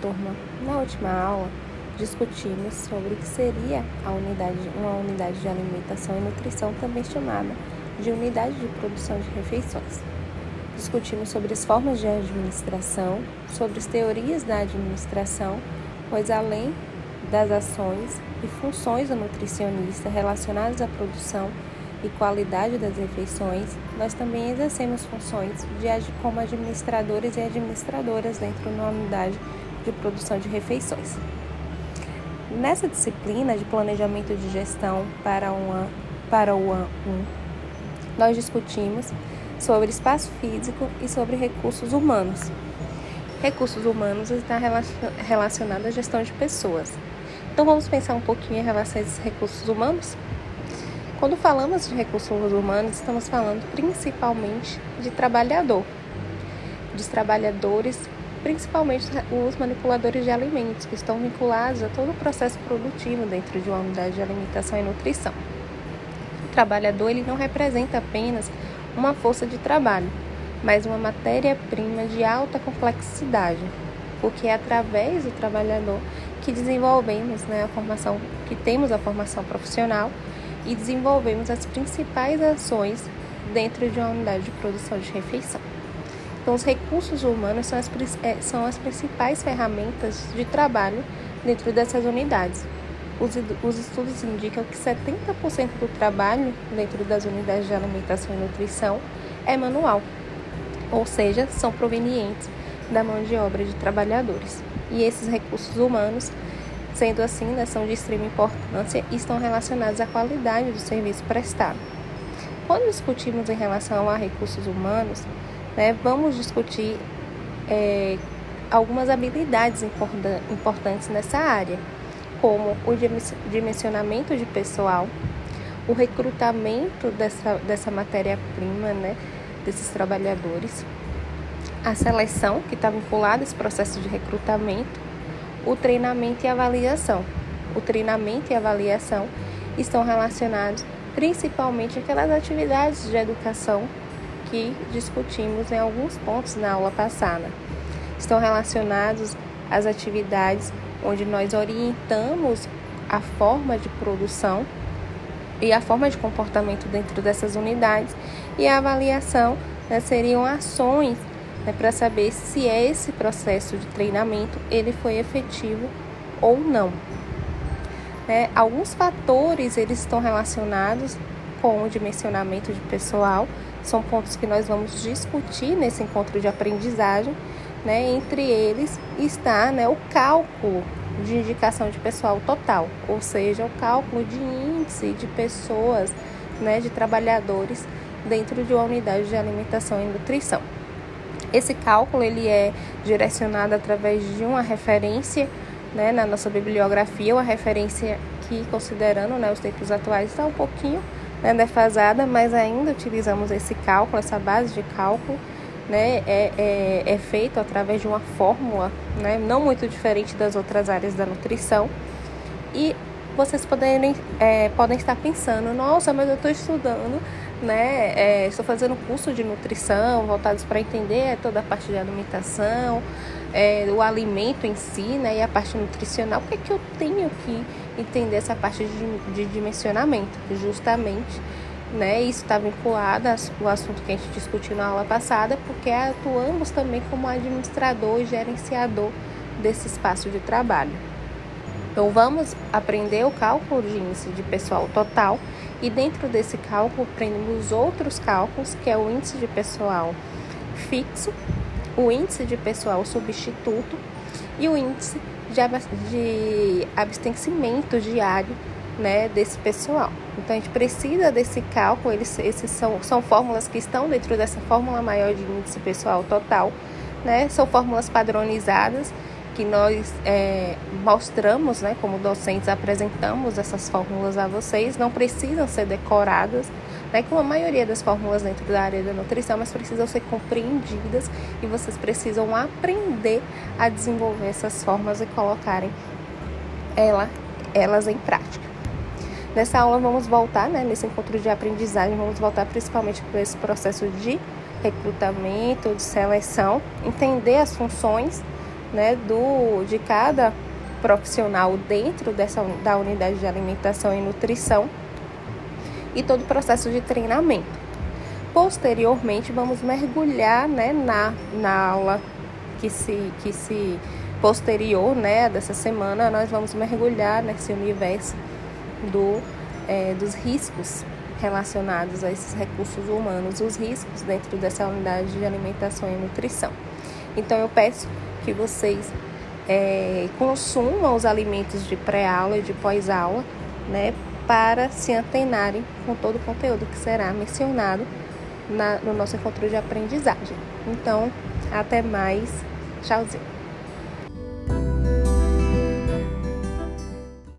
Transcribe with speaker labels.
Speaker 1: turma, na última aula, discutimos sobre o que seria a unidade, uma unidade de alimentação e nutrição, também chamada de unidade de produção de refeições. Discutimos sobre as formas de administração, sobre as teorias da administração, pois além das ações e funções do nutricionista relacionadas à produção e qualidade das refeições, nós também exercemos funções de, como administradores e administradoras dentro da unidade de produção de refeições. Nessa disciplina de planejamento de gestão para, uma, para o AN 1, nós discutimos sobre espaço físico e sobre recursos humanos. Recursos humanos está relacionado à gestão de pessoas. Então vamos pensar um pouquinho em relação a esses recursos humanos? Quando falamos de recursos humanos, estamos falando principalmente de trabalhador, dos trabalhadores, principalmente os manipuladores de alimentos, que estão vinculados a todo o processo produtivo dentro de uma unidade de alimentação e nutrição. O trabalhador ele não representa apenas uma força de trabalho, mas uma matéria-prima de alta complexidade, porque é através do trabalhador que desenvolvemos né, a formação, que temos a formação profissional e desenvolvemos as principais ações dentro de uma unidade de produção de refeição. Então, os recursos humanos são as, é, são as principais ferramentas de trabalho dentro dessas unidades. Os, os estudos indicam que 70% do trabalho dentro das unidades de alimentação e nutrição é manual, ou seja, são provenientes da mão de obra de trabalhadores. E esses recursos humanos Sendo assim, né, são de extrema importância e estão relacionados à qualidade do serviço prestado. Quando discutimos em relação a recursos humanos, né, vamos discutir é, algumas habilidades importantes nessa área, como o dimensionamento de pessoal, o recrutamento dessa, dessa matéria-prima, né, desses trabalhadores, a seleção, que está vinculada a esse processo de recrutamento, o treinamento e avaliação. O treinamento e avaliação estão relacionados principalmente aquelas atividades de educação que discutimos em alguns pontos na aula passada. Estão relacionados às atividades onde nós orientamos a forma de produção e a forma de comportamento dentro dessas unidades e a avaliação né, seriam ações né, para saber se esse processo de treinamento ele foi efetivo ou não. Né, alguns fatores eles estão relacionados com o dimensionamento de pessoal, são pontos que nós vamos discutir nesse encontro de aprendizagem. Né, entre eles está né, o cálculo de indicação de pessoal total, ou seja, o cálculo de índice de pessoas, né, de trabalhadores dentro de uma unidade de alimentação e nutrição. Esse cálculo ele é direcionado através de uma referência né, na nossa bibliografia, uma referência que, considerando né, os tempos atuais, está um pouquinho né, defasada, mas ainda utilizamos esse cálculo, essa base de cálculo, né, é, é, é feito através de uma fórmula, né, não muito diferente das outras áreas da nutrição. E vocês poderem, é, podem estar pensando, nossa, mas eu estou estudando né? É, estou fazendo curso de nutrição voltados para entender toda a parte de alimentação, é, o alimento em si, né? E a parte nutricional. Por que, é que eu tenho que entender essa parte de, de dimensionamento? Justamente, né? Isso está vinculado ao assunto que a gente discutiu na aula passada, porque atuamos também como administrador e gerenciador desse espaço de trabalho. Então, vamos aprender o cálculo de índice de pessoal total e dentro desse cálculo prendemos outros cálculos, que é o índice de pessoal fixo, o índice de pessoal substituto e o índice de abastecimento diário né, desse pessoal. Então a gente precisa desse cálculo, eles, esses são, são fórmulas que estão dentro dessa fórmula maior de índice pessoal total, né? São fórmulas padronizadas que nós é, mostramos, né, como docentes, apresentamos essas fórmulas a vocês, não precisam ser decoradas, né, como a maioria das fórmulas dentro da área da nutrição, mas precisam ser compreendidas e vocês precisam aprender a desenvolver essas formas e colocarem ela, elas em prática. Nessa aula vamos voltar, né, nesse encontro de aprendizagem, vamos voltar principalmente para esse processo de recrutamento, de seleção, entender as funções né, do, de cada profissional dentro dessa, da unidade de alimentação e nutrição e todo o processo de treinamento. Posteriormente, vamos mergulhar né, na, na aula que se, que se posterior né, dessa semana, nós vamos mergulhar nesse universo do, é, dos riscos relacionados a esses recursos humanos, os riscos dentro dessa unidade de alimentação e nutrição. Então, eu peço que vocês é, consumam os alimentos de pré-aula e de pós-aula, né, para se antenarem com todo o conteúdo que será mencionado na, no nosso encontro de aprendizagem. Então, até mais. Tchauzinho.